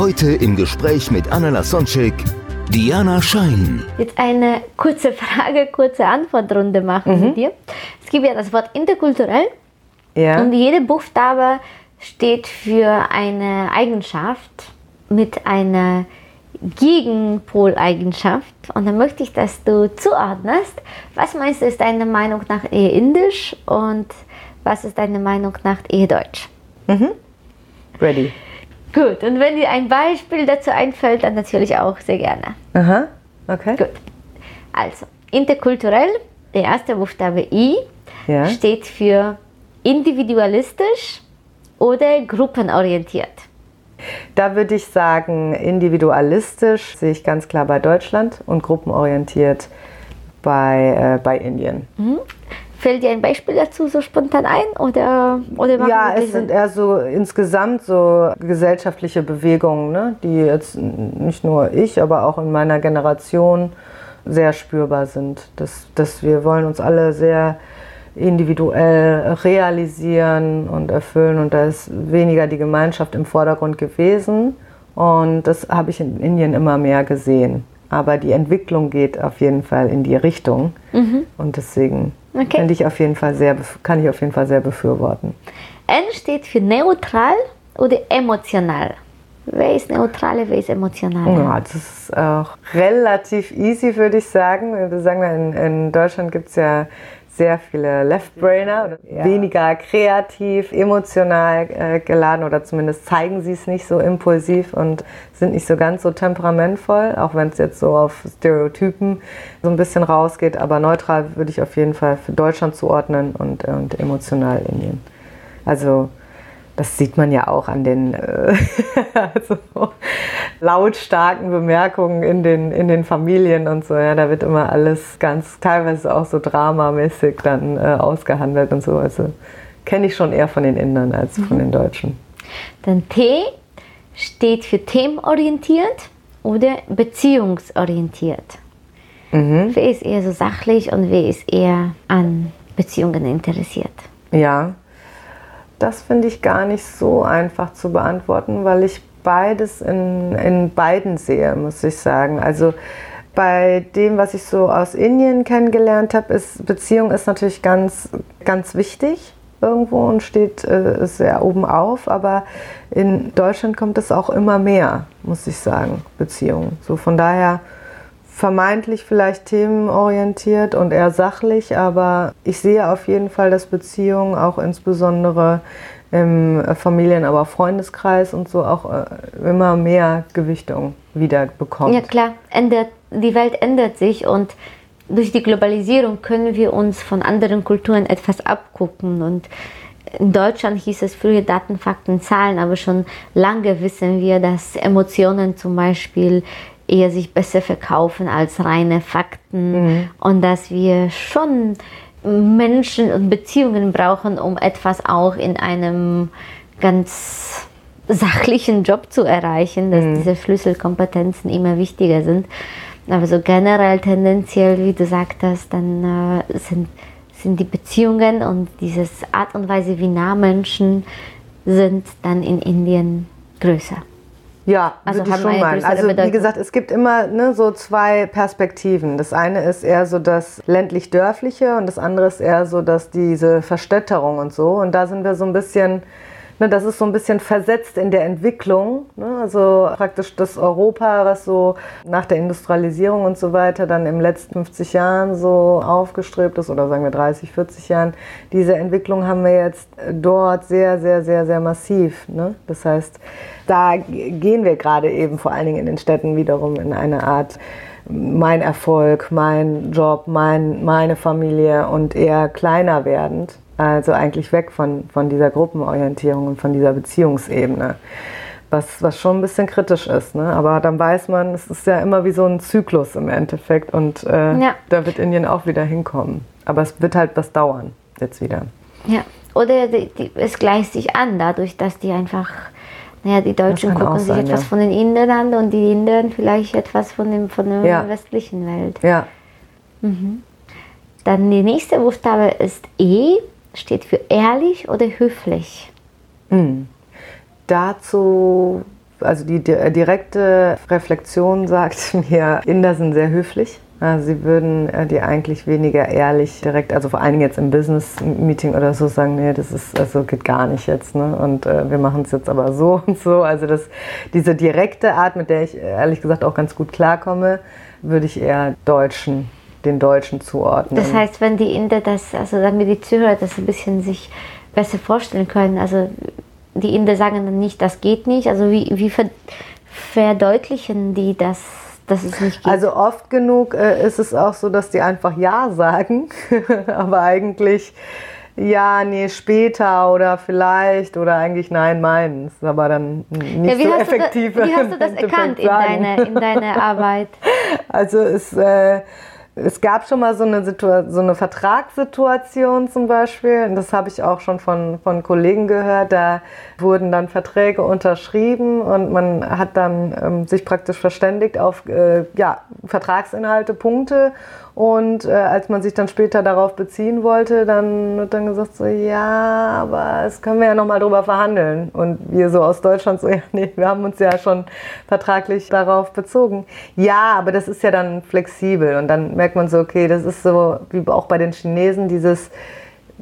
Heute im Gespräch mit Anna Lasonczek, Diana Schein. Jetzt eine kurze Frage, kurze Antwortrunde machen mit dir. Es gibt ja das Wort interkulturell Ja. und jeder Buchstabe steht für eine Eigenschaft mit einer Gegenpoleigenschaft. Und dann möchte ich, dass du zuordnest, was meinst du, ist deine Meinung nach eher indisch und was ist deine Meinung nach eher deutsch? Ready. Gut, und wenn dir ein Beispiel dazu einfällt, dann natürlich auch sehr gerne. Aha. Okay. Gut. Also, interkulturell, der erste Buchstabe I, Ja. steht für individualistisch oder gruppenorientiert. Da würde ich sagen, individualistisch sehe ich ganz klar bei Deutschland und gruppenorientiert bei, äh, bei Indien. Fällt dir ein Beispiel dazu so spontan ein oder, oder Ja, es sind eher so insgesamt so gesellschaftliche Bewegungen, ne, die jetzt nicht nur ich, aber auch in meiner Generation sehr spürbar sind. Dass, dass wir wollen uns alle sehr individuell realisieren und erfüllen und da ist weniger die Gemeinschaft im Vordergrund gewesen und das habe ich in Indien immer mehr gesehen. Aber die Entwicklung geht auf jeden Fall in die Richtung und deswegen Okay. finde ich auf jeden Fall sehr, kann ich auf jeden Fall sehr befürworten. N steht für neutral oder emotional. Wer ist neutral, wer ist emotional? Ja, das ist auch relativ easy, würde ich sagen. Wir sagen, in, in Deutschland gibt es ja sehr viele Left-Brainer, weniger kreativ, emotional äh, geladen oder zumindest zeigen sie es nicht so impulsiv und sind nicht so ganz so temperamentvoll, auch wenn es jetzt so auf Stereotypen so ein bisschen rausgeht. Aber neutral würde ich auf jeden Fall für Deutschland zuordnen und, und emotional Indien. Also das sieht man ja auch an den äh, also, lautstarken Bemerkungen in den, in den Familien und so. Ja, da wird immer alles ganz, teilweise auch so dramamäßig dann äh, ausgehandelt und so. Also kenne ich schon eher von den Indern als von den Deutschen. Dann T steht für themenorientiert oder beziehungsorientiert. Wer ist eher so sachlich und wer ist eher an Beziehungen interessiert? Ja, das finde ich gar nicht so einfach zu beantworten, weil ich beides in, in beiden sehe, muss ich sagen. Also bei dem, was ich so aus Indien kennengelernt habe, ist Beziehung ist natürlich ganz, ganz wichtig irgendwo und steht äh, sehr oben auf, aber in Deutschland kommt es auch immer mehr, muss ich sagen, Beziehung. So von daher vermeintlich vielleicht themenorientiert und eher sachlich, aber ich sehe auf jeden Fall, dass Beziehungen auch insbesondere im äh, Familien-, aber auch Freundeskreis und so auch äh, immer mehr Gewichtung wieder bekommt. Ja klar, ändert, die Welt ändert sich und durch die Globalisierung können wir uns von anderen Kulturen etwas abgucken. Und in Deutschland hieß es früher Daten, Fakten, Zahlen, aber schon lange wissen wir, dass Emotionen zum Beispiel eher sich besser verkaufen als reine Fakten und dass wir schon Menschen und Beziehungen brauchen, um etwas auch in einem ganz sachlichen Job zu erreichen, dass diese Schlüsselkompetenzen immer wichtiger sind. Aber so generell tendenziell, wie du sagtest, dann äh, sind, sind die Beziehungen und diese Art und Weise, wie nah Menschen sind, dann in Indien größer. Ja, Also würde ich schon meinen. größere Also wie gesagt, es gibt immer ne, so zwei Perspektiven. Das eine ist eher so das ländlich-dörfliche und das andere ist eher so dass diese Verstädterung und so. Und da sind wir so ein bisschen, ne, das ist so ein bisschen versetzt in der Entwicklung. Ne? Also praktisch das Europa, was so nach der Industrialisierung und so weiter dann im letzten 50 Jahren so aufgestrebt ist oder sagen wir 30, 40 Jahren. Diese Entwicklung haben wir jetzt dort sehr, sehr, sehr, sehr massiv. Ne? Das heißt, da gehen wir gerade eben vor allen Dingen in den Städten wiederum in eine Art mein Erfolg, mein Job, mein, meine Familie und eher kleiner werdend Also eigentlich weg von, von dieser Gruppenorientierung und von dieser Beziehungsebene. Was, was schon ein bisschen kritisch ist. Ne? Aber dann weiß man, es ist ja immer wie so ein Zyklus im Endeffekt und äh, ja. da wird Indien auch wieder hinkommen. Aber es wird halt was dauern, jetzt wieder. Ja, oder die, die, es gleicht sich an, dadurch, dass die einfach, naja, die Deutschen gucken sich etwas ja. von den Indern an und die Inder vielleicht etwas von, dem, von der ja. westlichen Welt. Ja. Mhm. Dann die nächste Buchstabe ist E, steht für ehrlich oder höflich. Mhm. Dazu, also die direkte Reflexion sagt mir, Inder sind sehr höflich Sie würden äh, die eigentlich weniger ehrlich direkt, also vor allen Dingen jetzt im Business-Meeting oder so sagen, nee, das ist, also geht gar nicht jetzt, ne? Und äh, wir machen es jetzt aber so und so. Also das, diese direkte Art, mit der ich ehrlich gesagt auch ganz gut klarkomme, würde ich eher Deutschen, den Deutschen zuordnen. Das heißt, wenn die Inder das, also damit die Zuhörer das ein bisschen sich besser vorstellen können, also die Inder sagen dann nicht, das geht nicht, also wie, wie verdeutlichen die das? dass es nicht geht? Also oft genug äh, ist es auch so, dass die einfach Ja sagen, aber eigentlich ja, nee, später oder vielleicht oder eigentlich nein, meins, aber dann nicht ja, so effektiv. Da, wie hast du das erkannt in deiner, in deiner Arbeit? Also es äh, es gab schon mal so eine, so eine Vertragssituation zum Beispiel, und das habe ich auch schon von, von Kollegen gehört, da wurden dann Verträge unterschrieben und man hat dann ähm, sich praktisch verständigt auf äh, ja, Vertragsinhalte, Punkte und äh, als man sich dann später darauf beziehen wollte, dann wird dann gesagt so, ja, aber das können wir ja nochmal drüber verhandeln. Und wir so aus Deutschland so, ja, nee, wir haben uns ja schon vertraglich darauf bezogen. Ja, aber das ist ja dann flexibel. Und dann merkt man so, okay, das ist so wie auch bei den Chinesen dieses,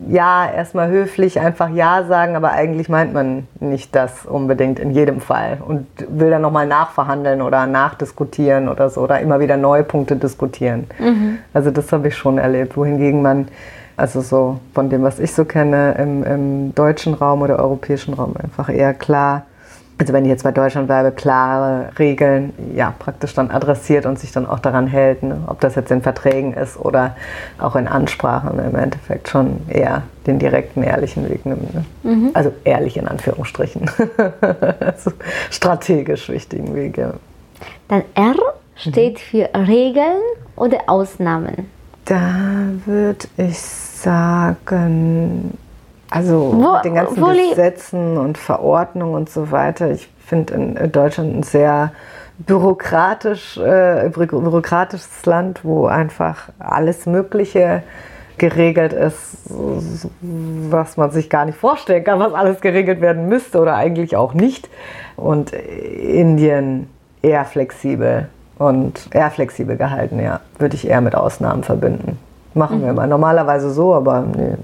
ja, erstmal höflich einfach Ja sagen, aber eigentlich meint man nicht das unbedingt in jedem Fall und will dann nochmal nachverhandeln oder nachdiskutieren oder so oder immer wieder neue Punkte diskutieren. Mhm. Also das habe ich schon erlebt, wohingegen man, also so von dem, was ich so kenne, im, im deutschen Raum oder europäischen Raum einfach eher klar also wenn ich jetzt bei Deutschland bleibe, klare Regeln, ja, praktisch dann adressiert und sich dann auch daran hält, ne? ob das jetzt in Verträgen ist oder auch in Ansprachen im Endeffekt schon eher den direkten, ehrlichen Weg nimmt. Ne? Mhm. Also ehrlich in Anführungsstrichen. also strategisch wichtigen Weg, ja. Dann R steht mhm. für Regeln oder Ausnahmen. Da würde ich sagen, also wo, mit den ganzen Gesetzen und Verordnungen und so weiter. Ich finde in Deutschland ein sehr bürokratisch, äh, bürokratisches Land, wo einfach alles Mögliche geregelt ist, was man sich gar nicht vorstellen kann, was alles geregelt werden müsste oder eigentlich auch nicht. Und Indien eher flexibel und eher flexibel gehalten, ja, würde ich eher mit Ausnahmen verbinden. Machen mhm. wir immer. Normalerweise so, aber nee,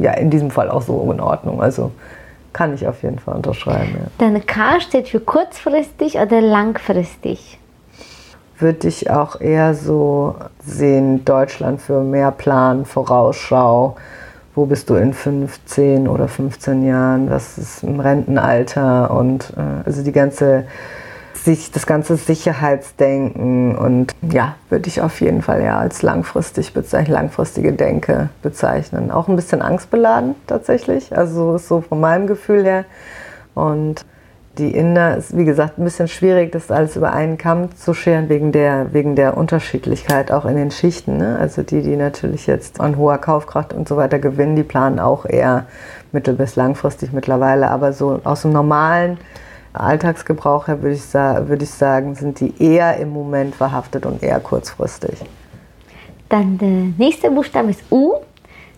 ja, in diesem Fall auch so in Ordnung. Also kann ich auf jeden Fall unterschreiben. Ja. Deine K steht für kurzfristig oder langfristig? Würde ich auch eher so sehen, Deutschland für mehr Plan, Vorausschau. Wo bist du in 15 oder 15 Jahren? Was ist im Rentenalter? Und äh, also die ganze sich das ganze Sicherheitsdenken und ja, würde ich auf jeden Fall ja als langfristig bezeichnen, langfristige Denke bezeichnen. Auch ein bisschen angstbeladen tatsächlich, also so von meinem Gefühl her. Und die Inder ist, wie gesagt, ein bisschen schwierig, das alles über einen Kamm zu scheren, wegen der, wegen der Unterschiedlichkeit auch in den Schichten. Ne? Also die, die natürlich jetzt an hoher Kaufkraft und so weiter gewinnen, die planen auch eher mittel- bis langfristig mittlerweile. Aber so aus dem normalen Alltagsgebrauch her würde ich, würd ich sagen, sind die eher im Moment verhaftet und eher kurzfristig. Dann der nächste Buchstabe ist U,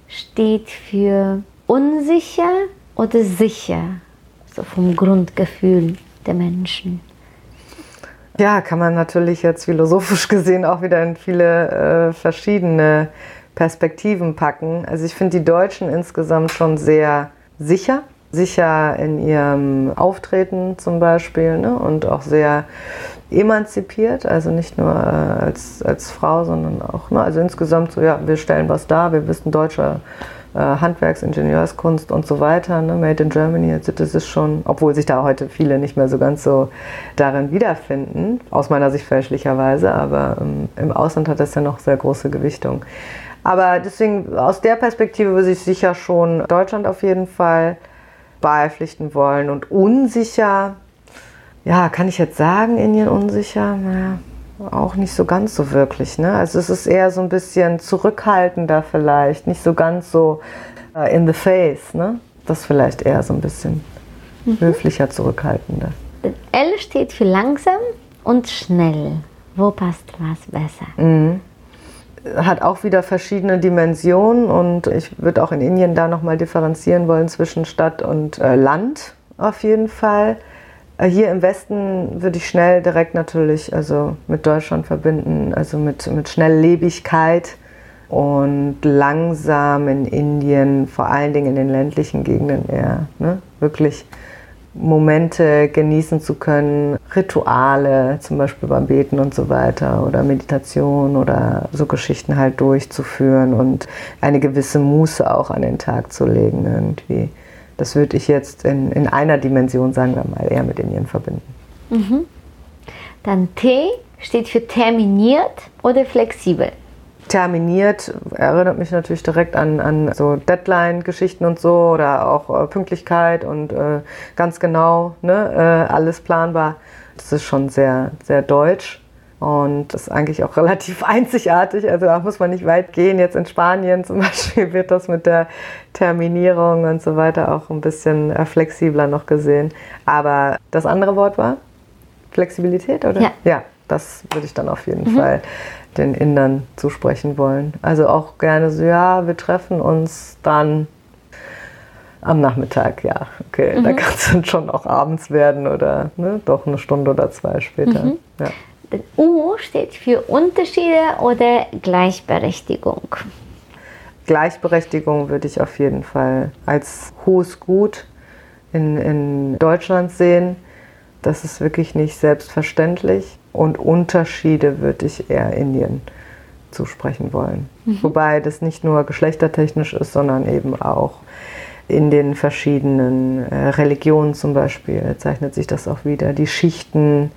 steht für unsicher oder sicher, so vom Grundgefühl der Menschen. Ja, kann man natürlich jetzt philosophisch gesehen auch wieder in viele äh, verschiedene Perspektiven packen. Also ich finde die Deutschen insgesamt schon sehr sicher sicher in ihrem Auftreten zum Beispiel ne? und auch sehr emanzipiert, also nicht nur äh, als, als Frau, sondern auch, ne? also insgesamt so, ja, wir stellen was dar, wir wissen deutscher äh, Handwerks-, Ingenieurskunst und so weiter, ne? Made in Germany, also das ist schon, obwohl sich da heute viele nicht mehr so ganz so darin wiederfinden, aus meiner Sicht fälschlicherweise, aber ähm, im Ausland hat das ja noch sehr große Gewichtung. Aber deswegen, aus der Perspektive würde ich sicher schon Deutschland auf jeden Fall beipflichten wollen. Und unsicher, ja, kann ich jetzt sagen, Indien unsicher? Naja, auch nicht so ganz so wirklich. Ne? Also es ist eher so ein bisschen zurückhaltender vielleicht, nicht so ganz so uh, in the face. Ne? Das vielleicht eher so ein bisschen mhm. höflicher, zurückhaltender. L steht für langsam und schnell. Wo passt was besser? Mhm. Hat auch wieder verschiedene Dimensionen und ich würde auch in Indien da nochmal differenzieren wollen zwischen Stadt und äh, Land auf jeden Fall. Äh, hier im Westen würde ich schnell direkt natürlich also mit Deutschland verbinden, also mit, mit Schnelllebigkeit und langsam in Indien, vor allen Dingen in den ländlichen Gegenden eher, ne? wirklich Momente genießen zu können, Rituale, zum Beispiel beim Beten und so weiter oder Meditation oder so Geschichten halt durchzuführen und eine gewisse Muße auch an den Tag zu legen irgendwie. Das würde ich jetzt in, in einer Dimension, sagen wir mal, eher mit Indien verbinden. Mhm. Dann T steht für terminiert oder flexibel. Terminiert erinnert mich natürlich direkt an, an so Deadline-Geschichten und so oder auch äh, Pünktlichkeit und äh, ganz genau ne, äh, alles planbar. Das ist schon sehr, sehr deutsch. Und das ist eigentlich auch relativ einzigartig. Also da muss man nicht weit gehen. Jetzt in Spanien zum Beispiel wird das mit der Terminierung und so weiter auch ein bisschen äh, flexibler noch gesehen. Aber das andere Wort war Flexibilität, oder? Ja. Ja, das würde ich dann auf jeden mhm. Fall den Indern zusprechen wollen. Also auch gerne so, ja, wir treffen uns dann am Nachmittag, ja, okay. Mhm. Da kann es dann schon auch abends werden oder ne, doch eine Stunde oder zwei später. Mhm. Ja. U steht für Unterschiede oder Gleichberechtigung. Gleichberechtigung würde ich auf jeden Fall als hohes Gut in, in Deutschland sehen. Das ist wirklich nicht selbstverständlich. Und Unterschiede würde ich eher Indien zusprechen wollen. Mhm. Wobei das nicht nur geschlechtertechnisch ist, sondern eben auch in den verschiedenen äh, Religionen zum Beispiel zeichnet sich das auch wieder. Die Schichten,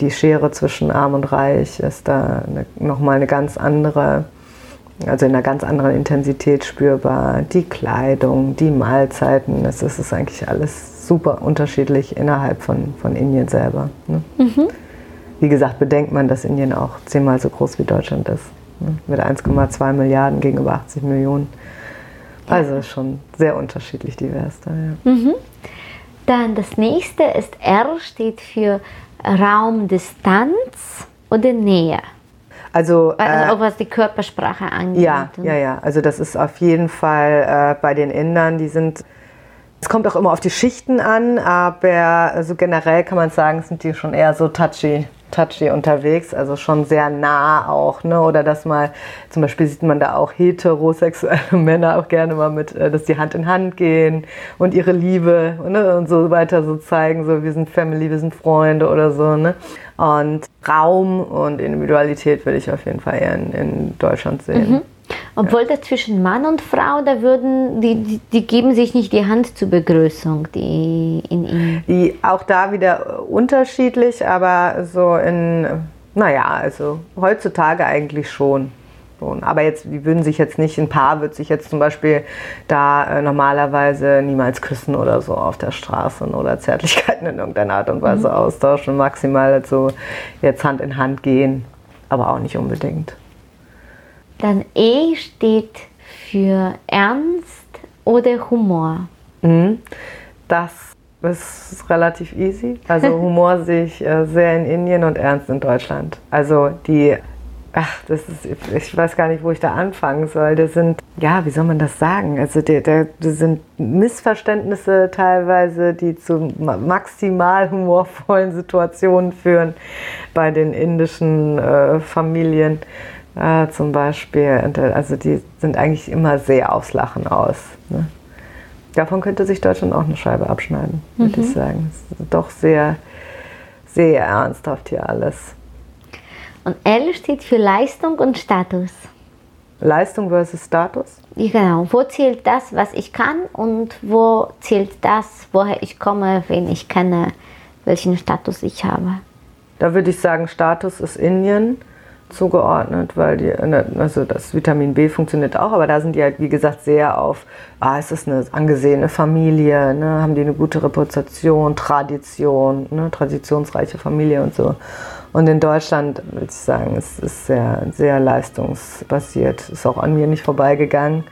die Schere zwischen Arm und Reich ist da eine, nochmal eine ganz andere, also in einer ganz anderen Intensität spürbar. Die Kleidung, die Mahlzeiten, es ist eigentlich alles super unterschiedlich innerhalb von, von Indien selber. Ne? Wie gesagt, bedenkt man, dass Indien auch zehnmal so groß wie Deutschland ist. Ne? Mit 1,2 Milliarden gegenüber 80 Millionen. Also schon sehr unterschiedlich divers da. Ja. Mhm. Dann das nächste ist R, steht für Raumdistanz oder Nähe? Also, also auch was die Körpersprache angeht. Ja, ja, ja. Also das ist auf jeden Fall äh, bei den Indern, die sind, es kommt auch immer auf die Schichten an, aber also generell kann man sagen, sind die schon eher so touchy touchy unterwegs, also schon sehr nah auch, ne? Oder dass mal, zum Beispiel sieht man da auch heterosexuelle Männer auch gerne mal mit, äh, dass die Hand in Hand gehen und ihre Liebe ne? und so weiter so zeigen, so wir sind Family, wir sind Freunde oder so, ne? Und Raum und Individualität würde ich auf jeden Fall eher in, in Deutschland sehen. Mhm. Obwohl ja. zwischen Mann und Frau, da würden, die, die, die, geben sich nicht die Hand zur Begrüßung, die in ihnen. Die, auch da wieder unterschiedlich, aber so in, naja, also heutzutage eigentlich schon. Aber jetzt, die würden sich jetzt nicht, ein Paar würde sich jetzt zum Beispiel da äh, normalerweise niemals küssen oder so auf der Straße oder Zärtlichkeiten in irgendeiner Art und Weise mhm. austauschen. Maximal so jetzt Hand in Hand gehen, aber auch nicht unbedingt. Dann E steht für Ernst oder Humor. Mhm. Das ist relativ easy. Also Humor sehe ich äh, sehr in Indien und Ernst in Deutschland. Also die, ach, das ist, ich weiß gar nicht, wo ich da anfangen soll. Das sind, ja, wie soll man das sagen? Also das sind Missverständnisse teilweise, die zu maximal humorvollen Situationen führen bei den indischen äh, Familien äh, zum Beispiel. Also die sind eigentlich immer sehr aufs Lachen aus. Ne? Davon könnte sich Deutschland auch eine Scheibe abschneiden, würde mhm. ich sagen. Es ist doch sehr, sehr ernsthaft hier alles. Und L steht für Leistung und Status. Leistung versus Status? Genau. Wo zählt das, was ich kann und wo zählt das, woher ich komme, wen ich kenne, welchen Status ich habe? Da würde ich sagen, Status ist Indien zugeordnet, weil die, ne, also das Vitamin B funktioniert auch, aber da sind die halt, wie gesagt, sehr auf, ah, ist das eine angesehene Familie, ne, haben die eine gute Reputation, Tradition, ne, traditionsreiche Familie und so. Und in Deutschland würde ich sagen, es ist sehr, sehr leistungsbasiert, ist auch an mir nicht vorbeigegangen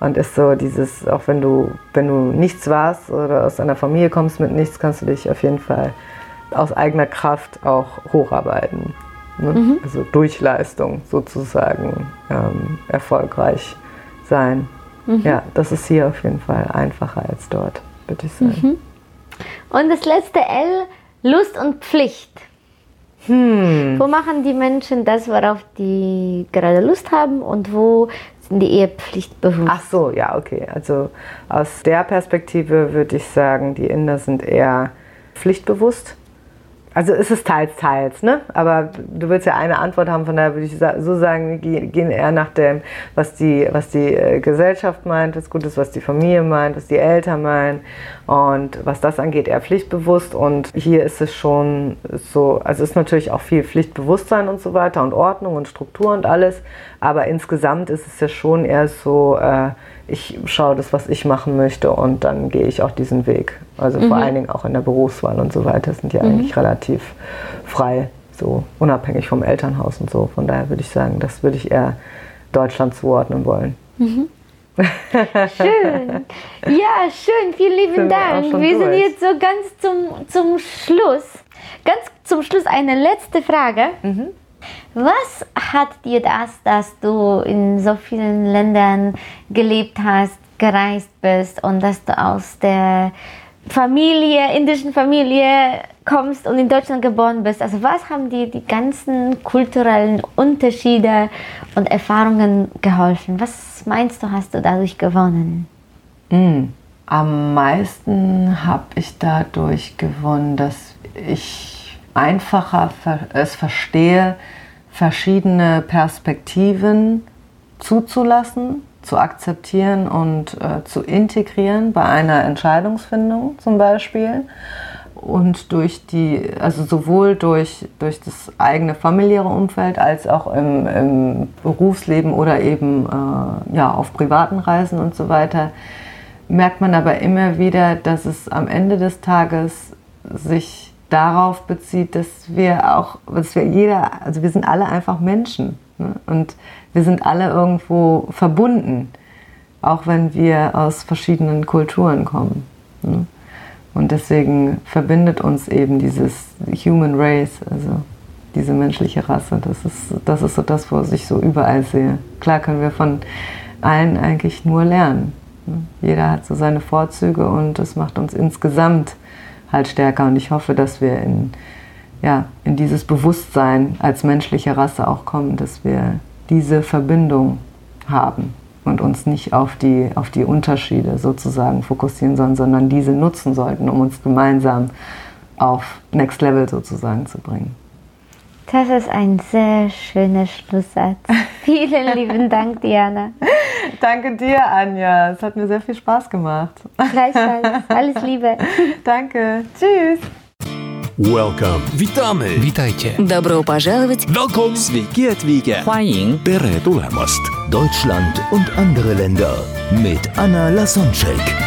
und ist so dieses, auch wenn du, wenn du nichts warst oder aus einer Familie kommst mit nichts, kannst du dich auf jeden Fall aus eigener Kraft auch hocharbeiten. Ne? Mhm. Also durch Leistung sozusagen ähm, erfolgreich sein. Mhm. Ja, das ist hier auf jeden Fall einfacher als dort, würde ich sagen. Mhm. Und das letzte L, Lust und Pflicht. Hm. Wo machen die Menschen das, worauf die gerade Lust haben und wo sind die eher pflichtbewusst? Ach so, ja, okay. Also aus der Perspektive würde ich sagen, die Inder sind eher pflichtbewusst also ist es teils, teils, ne? Aber du willst ja eine Antwort haben, von daher würde ich so sagen, gehen eher nach dem, was die, was die äh, Gesellschaft meint, was gut ist, was die Familie meint, was die Eltern meinen. Und was das angeht, eher pflichtbewusst. Und hier ist es schon so, also ist natürlich auch viel Pflichtbewusstsein und so weiter und Ordnung und Struktur und alles. Aber insgesamt ist es ja schon eher so, äh, ich schaue das, was ich machen möchte und dann gehe ich auch diesen Weg. Also mhm. vor allen Dingen auch in der Berufswahl und so weiter sind die mhm. eigentlich relativ frei, so unabhängig vom Elternhaus und so. Von daher würde ich sagen, das würde ich eher Deutschland zuordnen wollen. Mhm. schön. Ja, schön. Vielen lieben Dank. Wir, wir sind jetzt so ganz zum, zum Schluss. Ganz zum Schluss eine letzte Frage. Mhm. Was hat dir das, dass du in so vielen Ländern gelebt hast, gereist bist und dass du aus der Familie, indischen Familie kommst und in Deutschland geboren bist? Also was haben dir die ganzen kulturellen Unterschiede und Erfahrungen geholfen? Was meinst du, hast du dadurch gewonnen? Mm. Am meisten habe ich dadurch gewonnen, dass ich einfacher es verstehe, verschiedene Perspektiven zuzulassen, zu akzeptieren und äh, zu integrieren bei einer Entscheidungsfindung zum Beispiel. Und durch die, also sowohl durch, durch das eigene familiäre Umfeld als auch im, im Berufsleben oder eben äh, ja, auf privaten Reisen und so weiter, merkt man aber immer wieder, dass es am Ende des Tages sich darauf bezieht, dass wir auch, dass wir jeder, also wir sind alle einfach Menschen ne? und wir sind alle irgendwo verbunden, auch wenn wir aus verschiedenen Kulturen kommen. Ne? Und deswegen verbindet uns eben dieses Human Race, also diese menschliche Rasse. Das ist, das ist so das, was ich so überall sehe. Klar können wir von allen eigentlich nur lernen. Ne? Jeder hat so seine Vorzüge und das macht uns insgesamt halt stärker. Und ich hoffe, dass wir in, ja, in dieses Bewusstsein als menschliche Rasse auch kommen, dass wir diese Verbindung haben und uns nicht auf die, auf die Unterschiede sozusagen fokussieren sollen, sondern diese nutzen sollten, um uns gemeinsam auf Next Level sozusagen zu bringen. Das ist ein sehr schöner Schlusssatz. Vielen lieben Dank, Diana. Danke dir, Anja. Es hat mir sehr viel Spaß gemacht. Gleichfalls. Alles Liebe. Danke. Tschüss. Welcome. Witamy. Witajcie. Добро пожаловать. Welcome. Sveiki atvykę. 欢迎 Tere tulemast. Deutschland und andere Länder mit Anna Lasonczek.